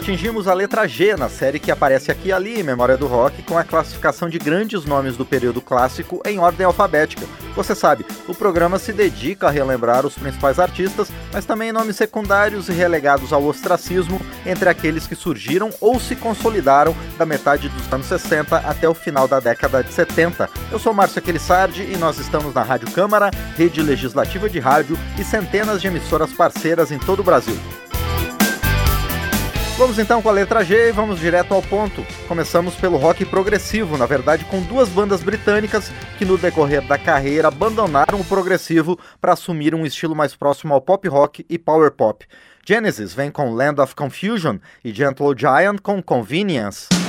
Atingimos a letra G na série que aparece aqui e ali em Memória do Rock, com a classificação de grandes nomes do período clássico em ordem alfabética. Você sabe, o programa se dedica a relembrar os principais artistas, mas também nomes secundários e relegados ao ostracismo entre aqueles que surgiram ou se consolidaram da metade dos anos 60 até o final da década de 70. Eu sou Márcio Aquilissardi e nós estamos na Rádio Câmara, rede legislativa de rádio e centenas de emissoras parceiras em todo o Brasil. Vamos então com a letra G e vamos direto ao ponto. Começamos pelo rock progressivo, na verdade com duas bandas britânicas que no decorrer da carreira abandonaram o progressivo para assumir um estilo mais próximo ao pop rock e power pop. Genesis vem com Land of Confusion e Gentle Giant com Convenience.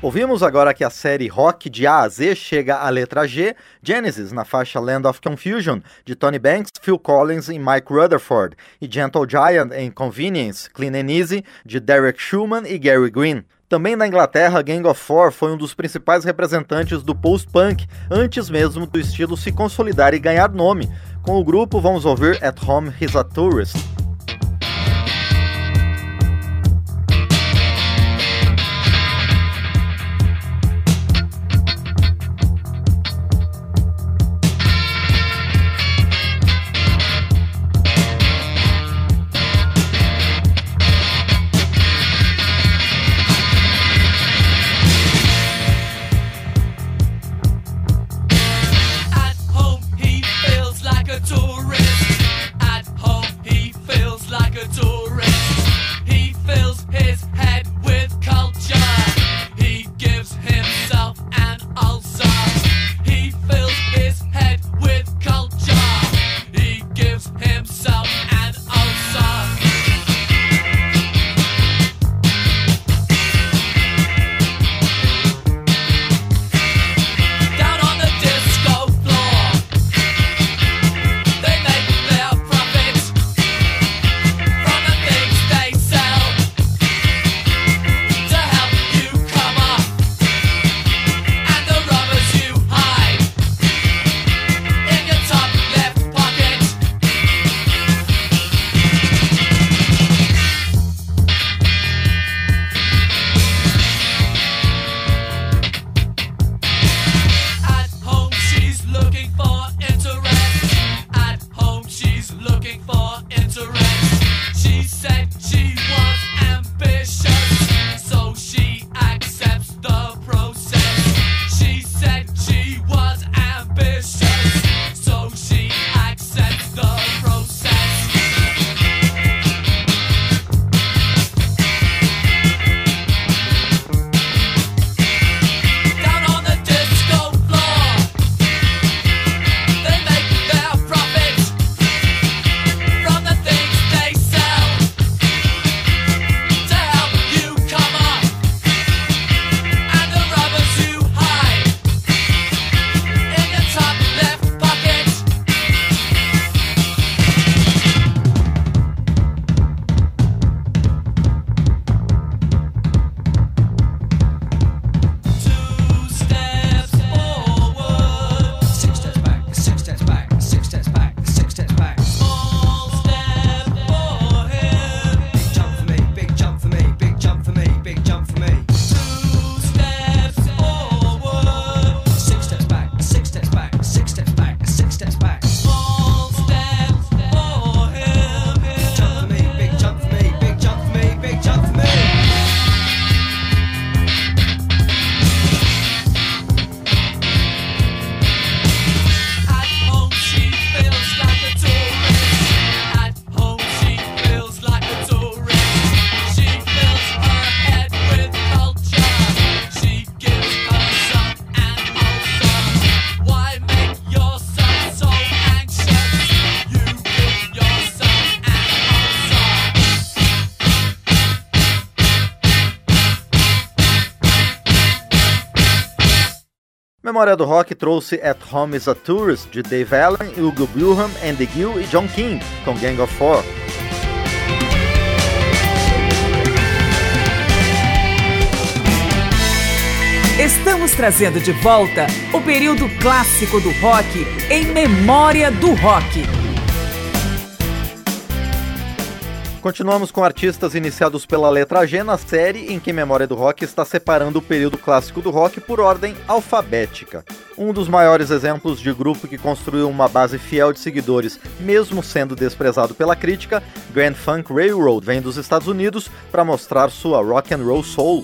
Ouvimos agora que a série rock de A a Z chega à letra G, Genesis na faixa Land of Confusion, de Tony Banks, Phil Collins e Mike Rutherford, e Gentle Giant em Convenience, Clean and Easy, de Derek Schumann e Gary Green. Também na Inglaterra, Gang of Four foi um dos principais representantes do post-punk, antes mesmo do estilo se consolidar e ganhar nome. Com o grupo, vamos ouvir At Home He's a Tourist. Memória do Rock trouxe At Home is a Tourist, de Dave Allen, Hugo Bilham, Andy Gill e John King, com Gang of Four. Estamos trazendo de volta o período clássico do rock em Memória do Rock. Continuamos com artistas iniciados pela letra G na série em que Memória do Rock está separando o período clássico do rock por ordem alfabética. Um dos maiores exemplos de grupo que construiu uma base fiel de seguidores, mesmo sendo desprezado pela crítica, Grand Funk Railroad vem dos Estados Unidos para mostrar sua rock and roll soul.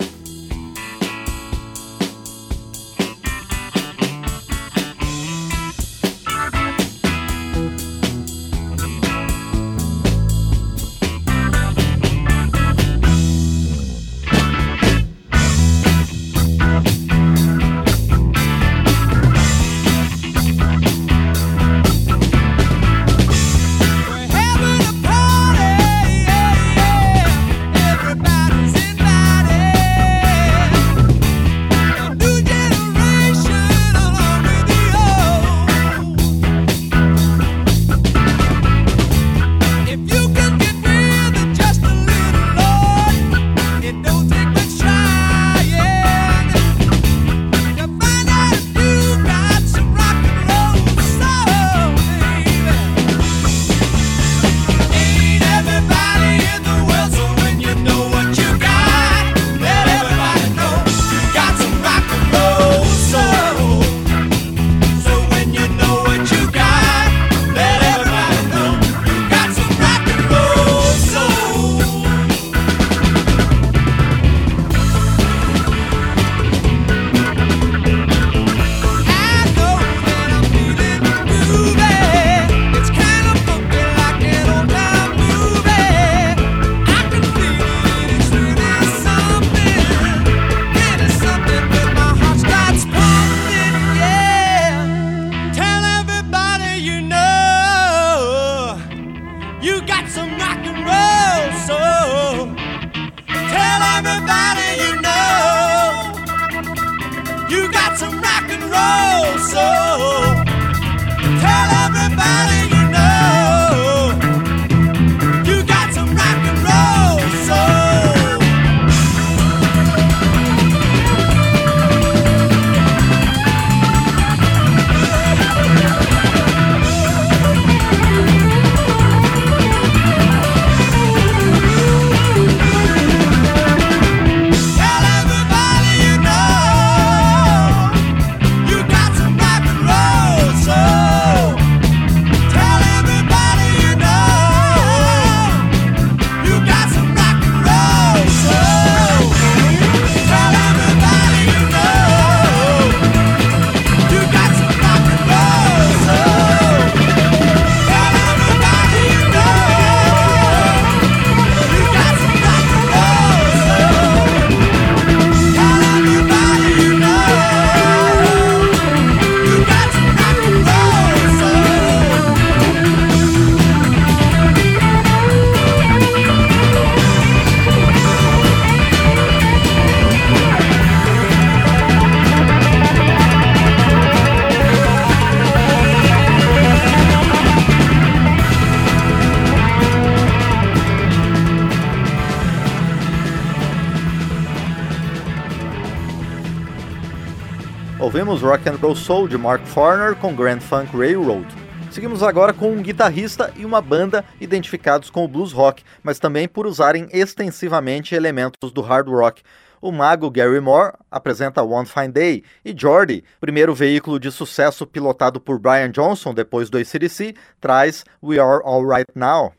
Ouvimos Rock and Roll Soul de Mark Farner com Grand Funk Railroad. Seguimos agora com um guitarrista e uma banda identificados com o blues rock, mas também por usarem extensivamente elementos do hard rock. O mago Gary Moore apresenta One Fine Day e Jordy, primeiro veículo de sucesso pilotado por Brian Johnson depois do ACDC, traz We Are Alright Now.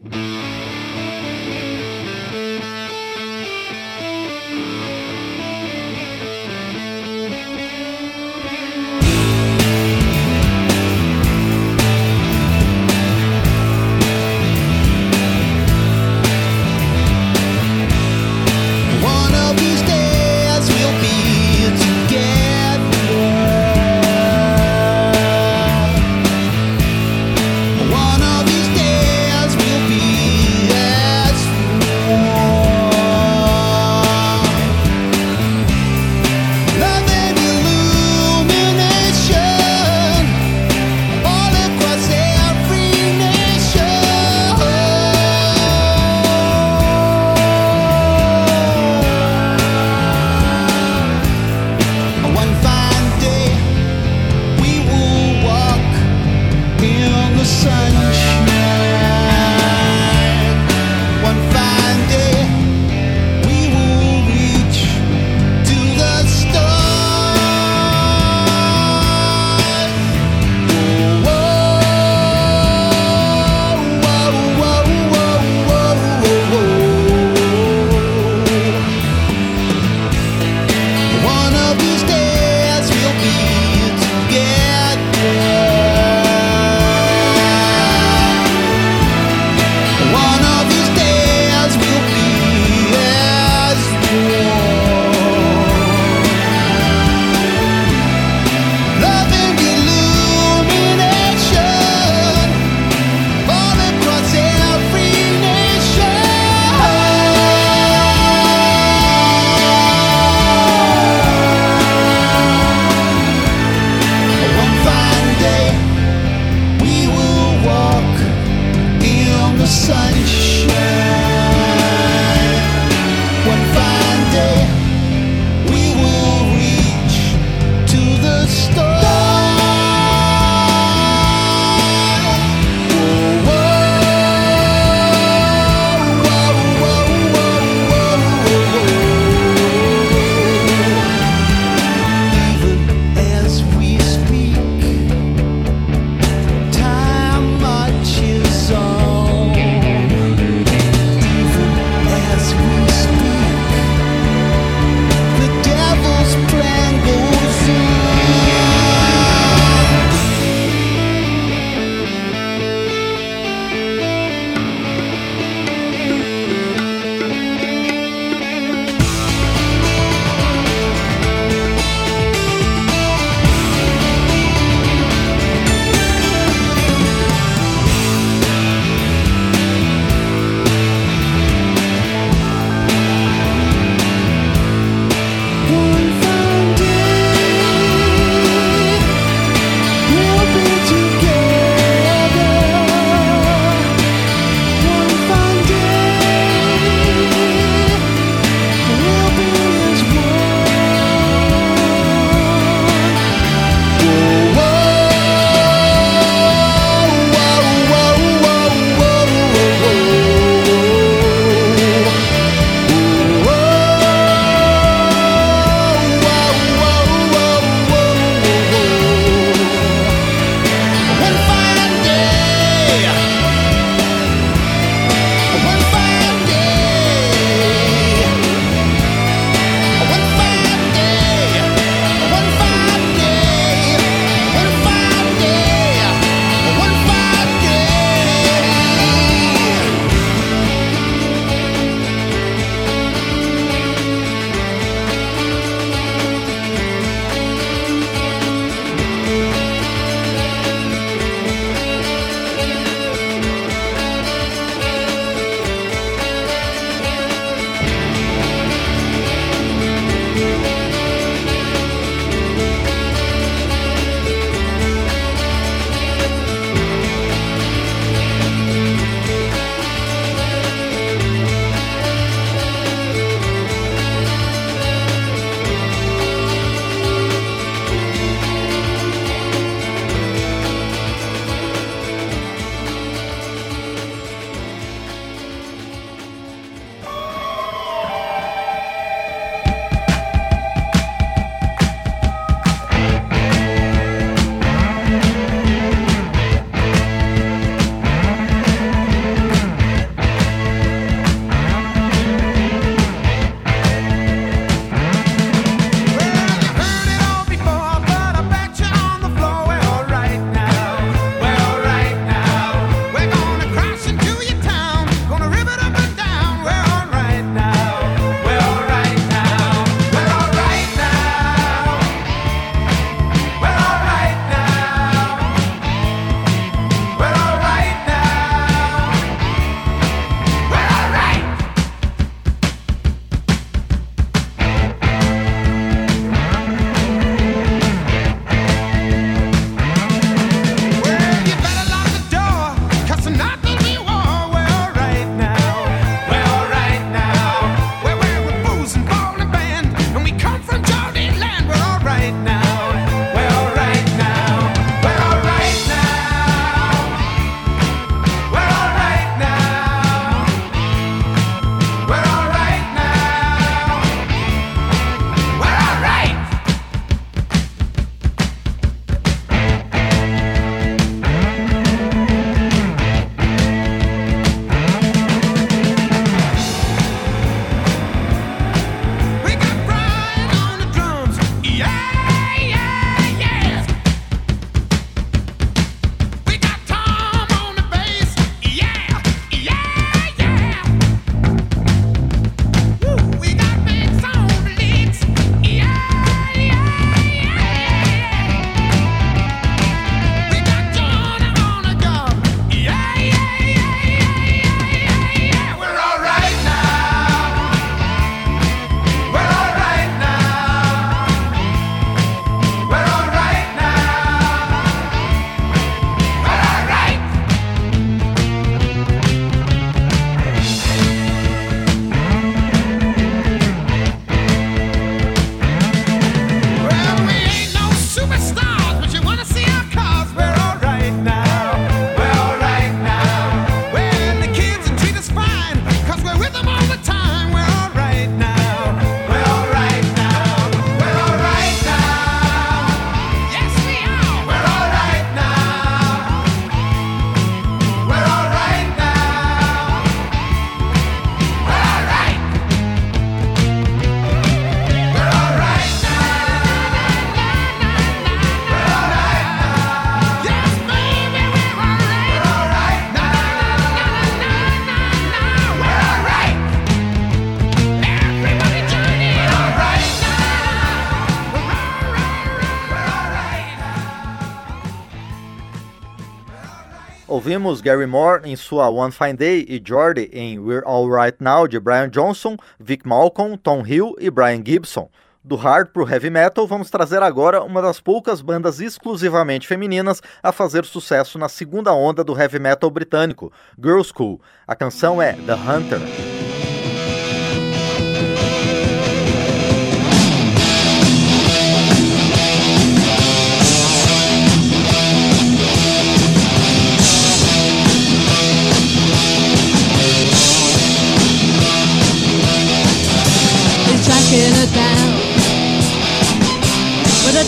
Ouvimos Gary Moore em sua One Fine Day e Jordy em We're All Right Now de Brian Johnson, Vic Malcolm, Tom Hill e Brian Gibson. Do hard pro heavy metal, vamos trazer agora uma das poucas bandas exclusivamente femininas a fazer sucesso na segunda onda do heavy metal britânico, Girl School. A canção é The Hunter.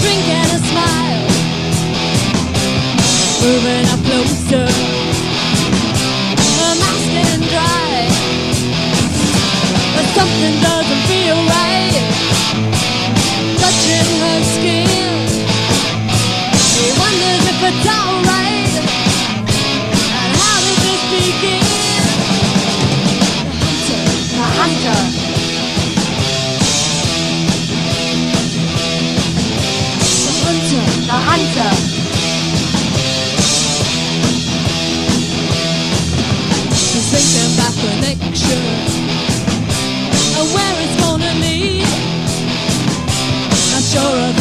Drink and a smile. Moving up closer. Her mouth's getting dry. But something doesn't feel right. Touching her skin. He wonders if it's alright. Connection and where it's gonna lead. Not sure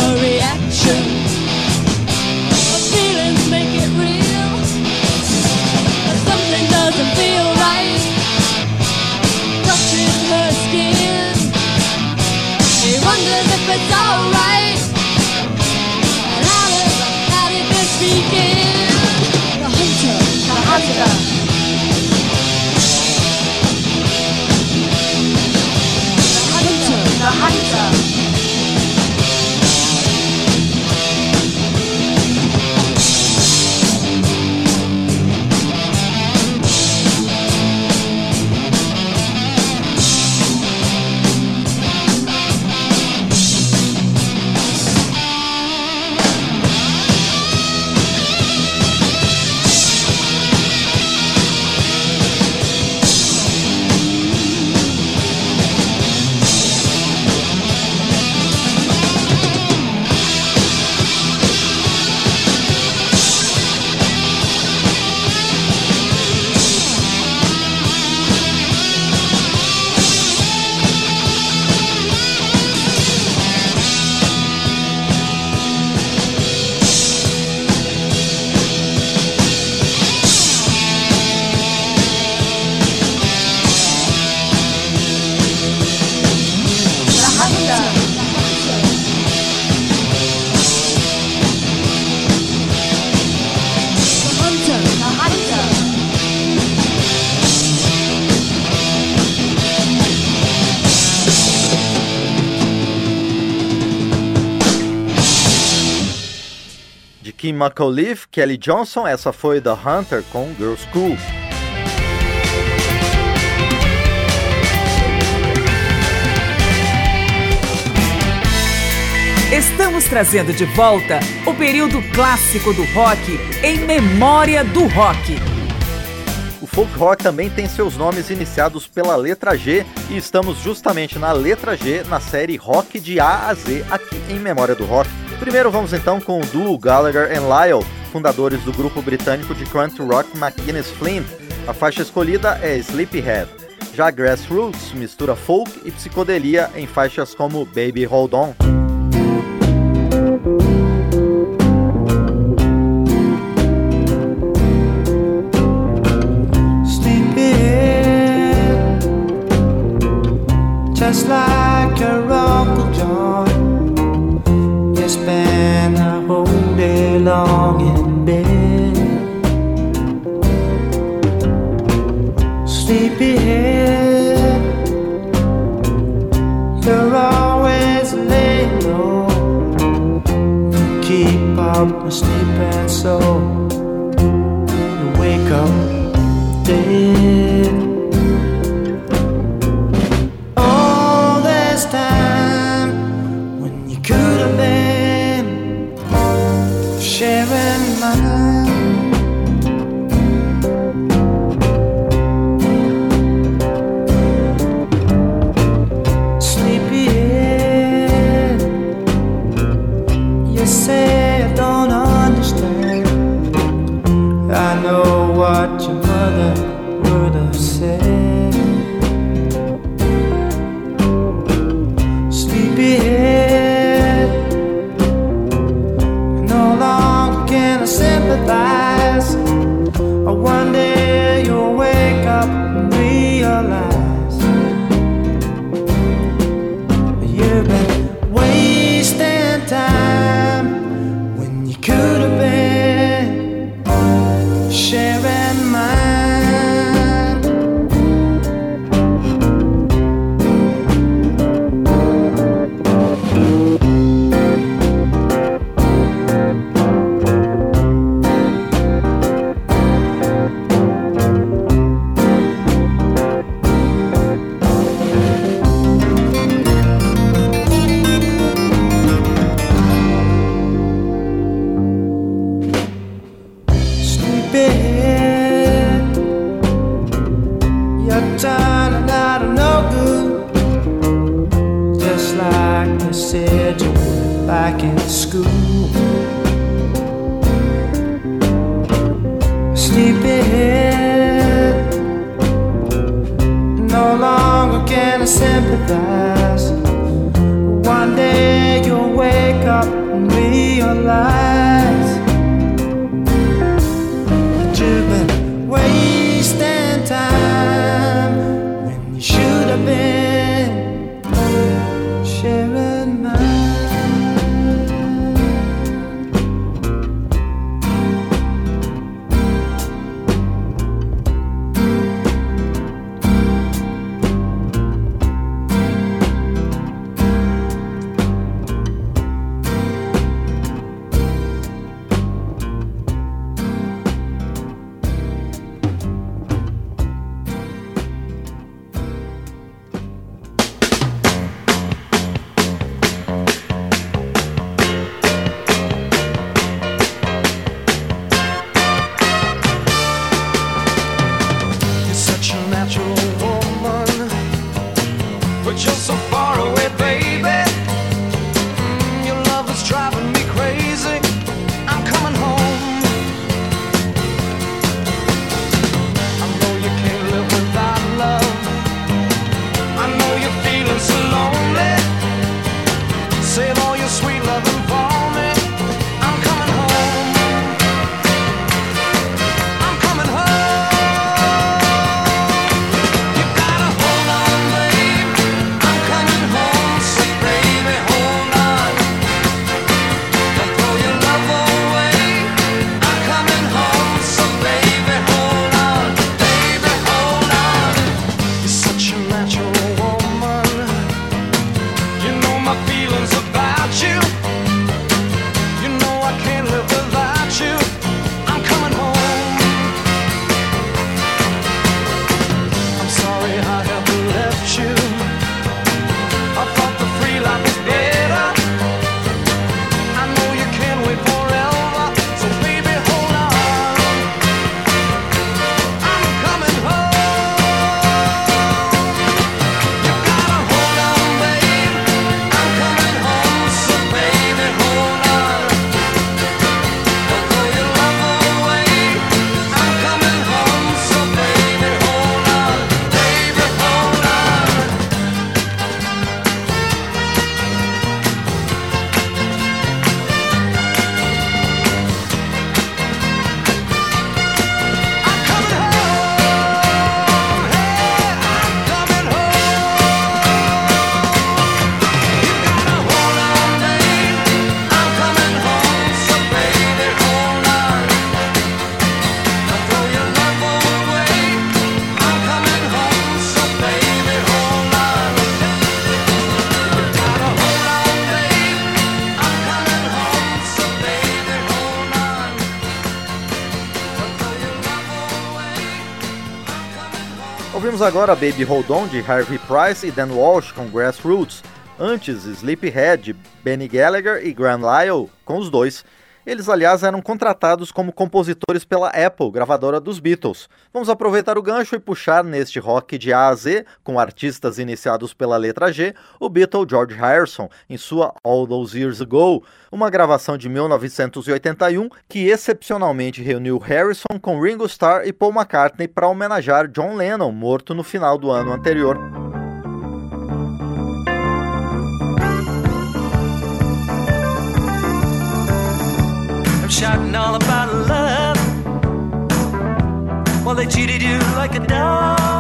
McAuliffe, Kelly Johnson, essa foi The Hunter com Girl School. Estamos trazendo de volta o período clássico do rock em memória do rock. O folk rock também tem seus nomes iniciados pela letra G e estamos justamente na letra G na série Rock de A a Z aqui em Memória do Rock. Primeiro vamos então com o duo Gallagher and Lyle, fundadores do grupo britânico de country rock McGuinness Flint. A faixa escolhida é Sleepyhead. Já Grassroots mistura folk e psicodelia em faixas como Baby Hold On. just like Sleepyhead, you're always laying low. Keep up my sleeping so you wake up agora Baby Hold On de Harvey Price e Dan Walsh com Grassroots, antes Sleepyhead, Benny Gallagher e Graham Lyle com os dois. Eles, aliás, eram contratados como compositores pela Apple, gravadora dos Beatles. Vamos aproveitar o gancho e puxar neste rock de A a Z, com artistas iniciados pela letra G, o Beatle George Harrison, em sua All Those Years Ago, uma gravação de 1981 que excepcionalmente reuniu Harrison com Ringo Starr e Paul McCartney para homenagear John Lennon, morto no final do ano anterior. shouting all about love. Well, they cheated you like a dog.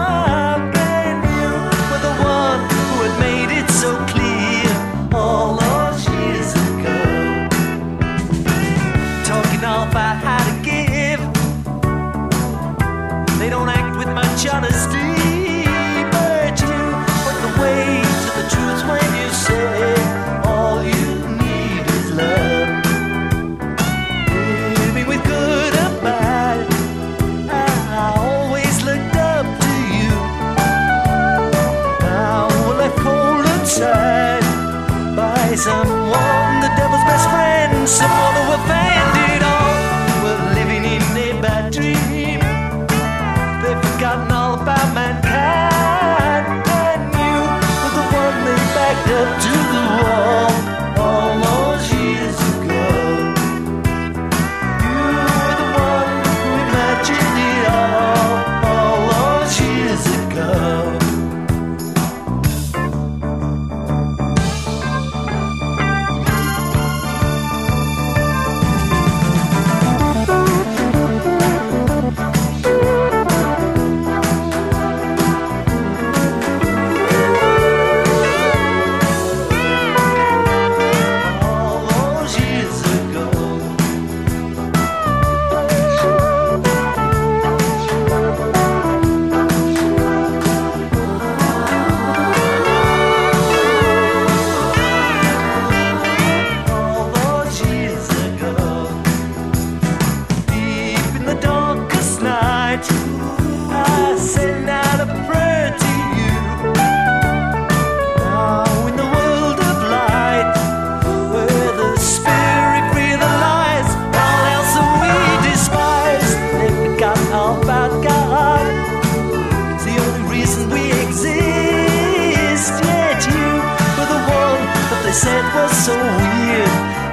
that's so weird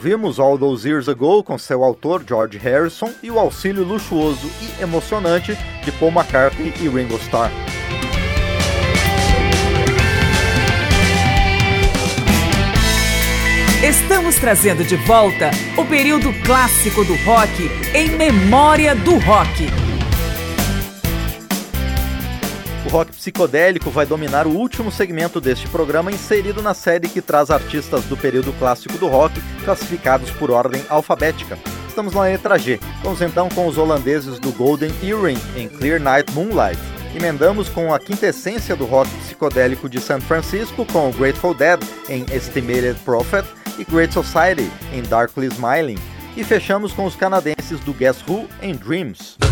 ouvimos All Those Years Ago com seu autor George Harrison e o auxílio luxuoso e emocionante de Paul McCartney e Ringo Starr. Estamos trazendo de volta o período clássico do rock em memória do rock rock psicodélico vai dominar o último segmento deste programa, inserido na série que traz artistas do período clássico do rock, classificados por ordem alfabética. Estamos na letra G. Vamos então com os holandeses do Golden Earring em Clear Night Moonlight. Emendamos com a quintessência do rock psicodélico de San Francisco com o Grateful Dead em Estimated Prophet e Great Society em Darkly Smiling. E fechamos com os canadenses do Guess Who em Dreams.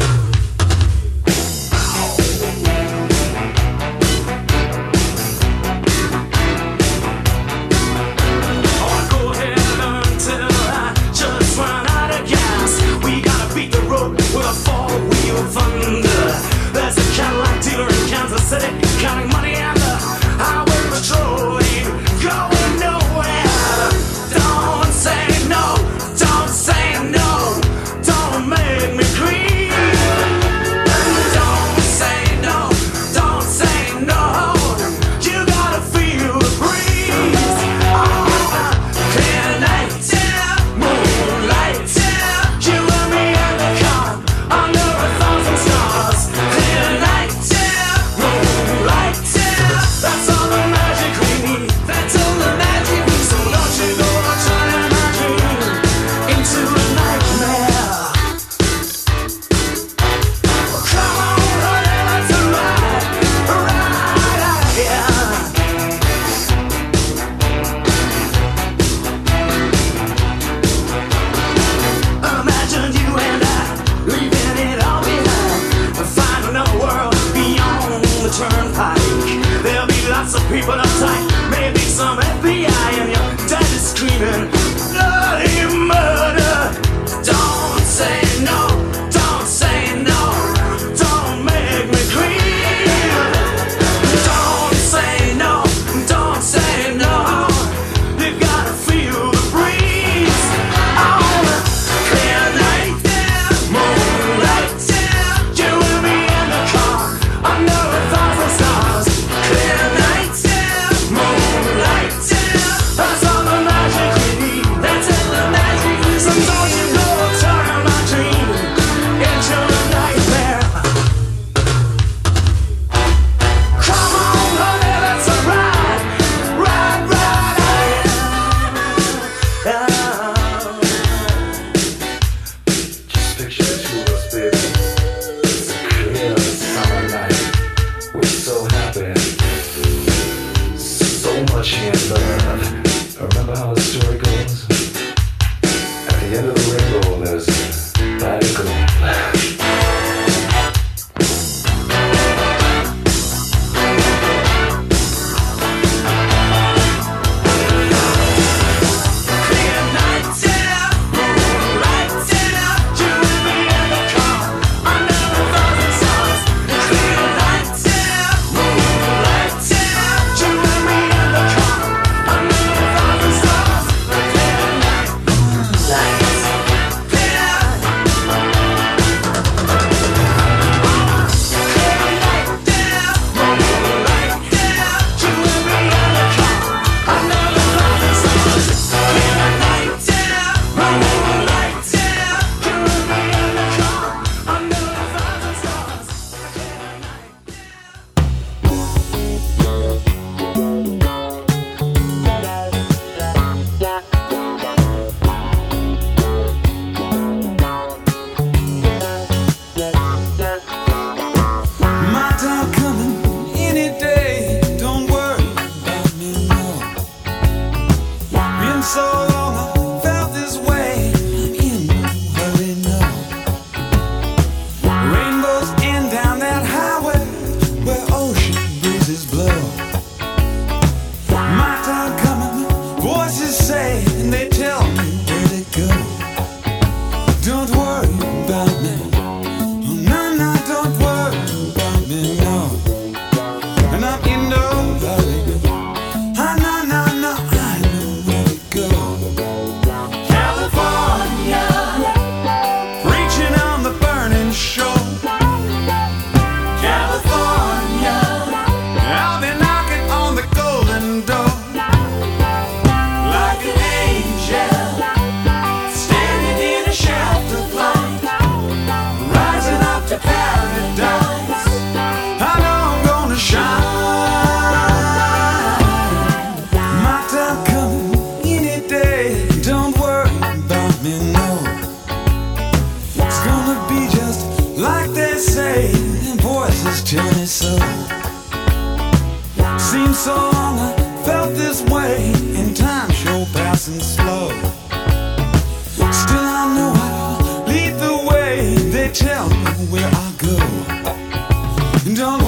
Don't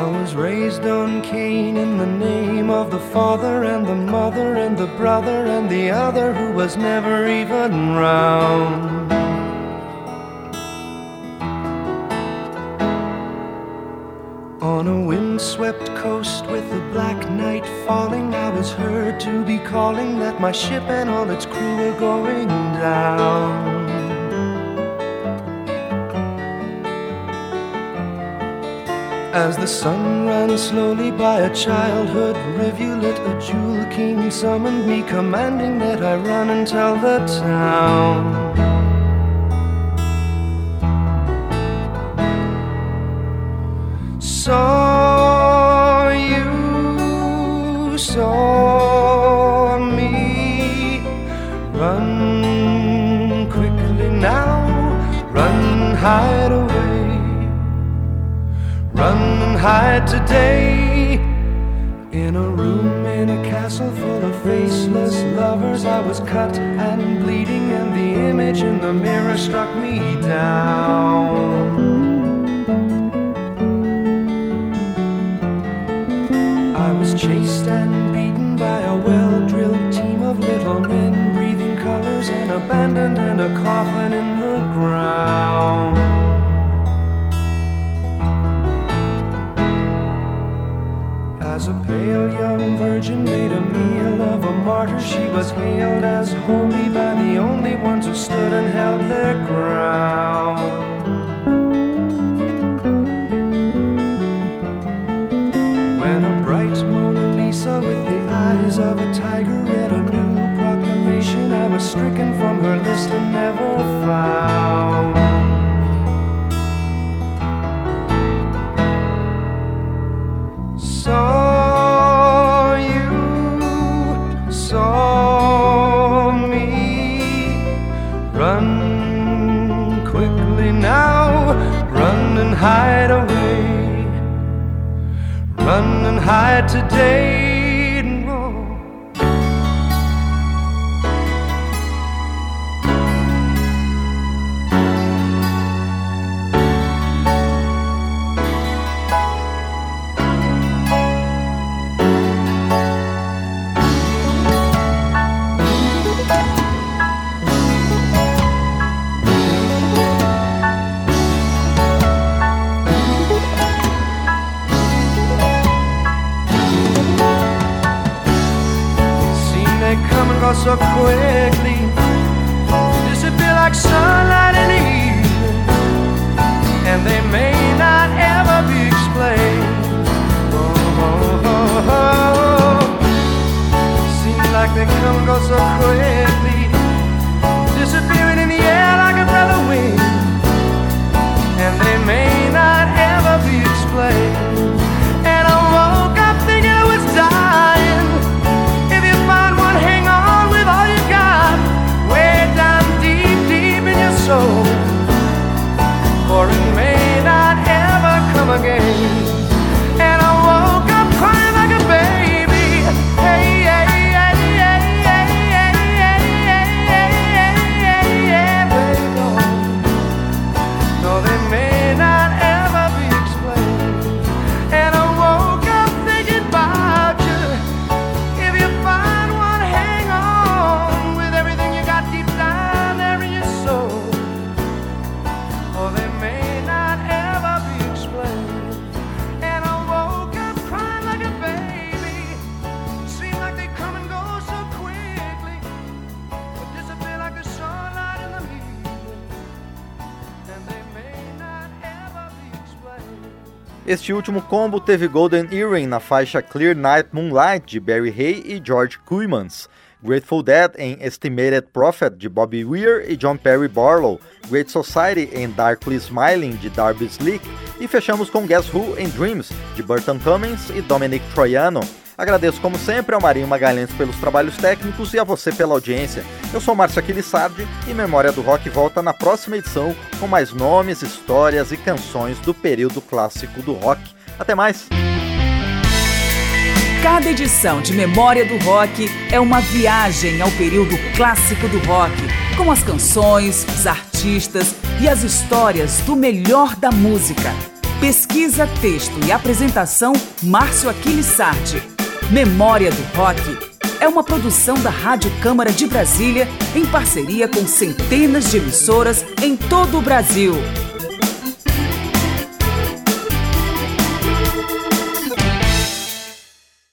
I was raised on Cain in the name of the father and the mother and the brother and the other who was never even round. On a windswept coast with the black night falling, I was heard to be calling that my ship and all its crew were going down. As the sun ran slowly by a childhood rivulet, a jewel king summoned me, commanding that I run and tell the town. Saw you, saw me. Run quickly now, run hide away. And hide today. In a room in a castle full of faceless lovers, I was cut and bleeding, and the image in the mirror struck me down. I was chased and beaten by a well drilled team of little men, breathing colors and abandoned in a coffin in the ground. Pale young virgin made a meal of a martyr, she was hailed as holy by the only ones who stood and held their ground. Este último combo teve Golden Earring na faixa Clear Night Moonlight de Barry Hay e George Kuymans, Grateful Dead em Estimated Prophet de Bobby Weir e John Perry Barlow, Great Society em Darkly Smiling de Darby Slick. E fechamos com Guess Who em Dreams de Burton Cummings e Dominic Troiano. Agradeço como sempre ao Marinho Magalhães pelos trabalhos técnicos e a você pela audiência. Eu sou Márcio Aquilissardi e Memória do Rock volta na próxima edição com mais nomes, histórias e canções do período clássico do rock. Até mais! Cada edição de Memória do Rock é uma viagem ao período clássico do rock, com as canções, os artistas e as histórias do melhor da música. Pesquisa, texto e apresentação Márcio Aquiles Sardi. Memória do Rock é uma produção da Rádio Câmara de Brasília em parceria com centenas de emissoras em todo o Brasil.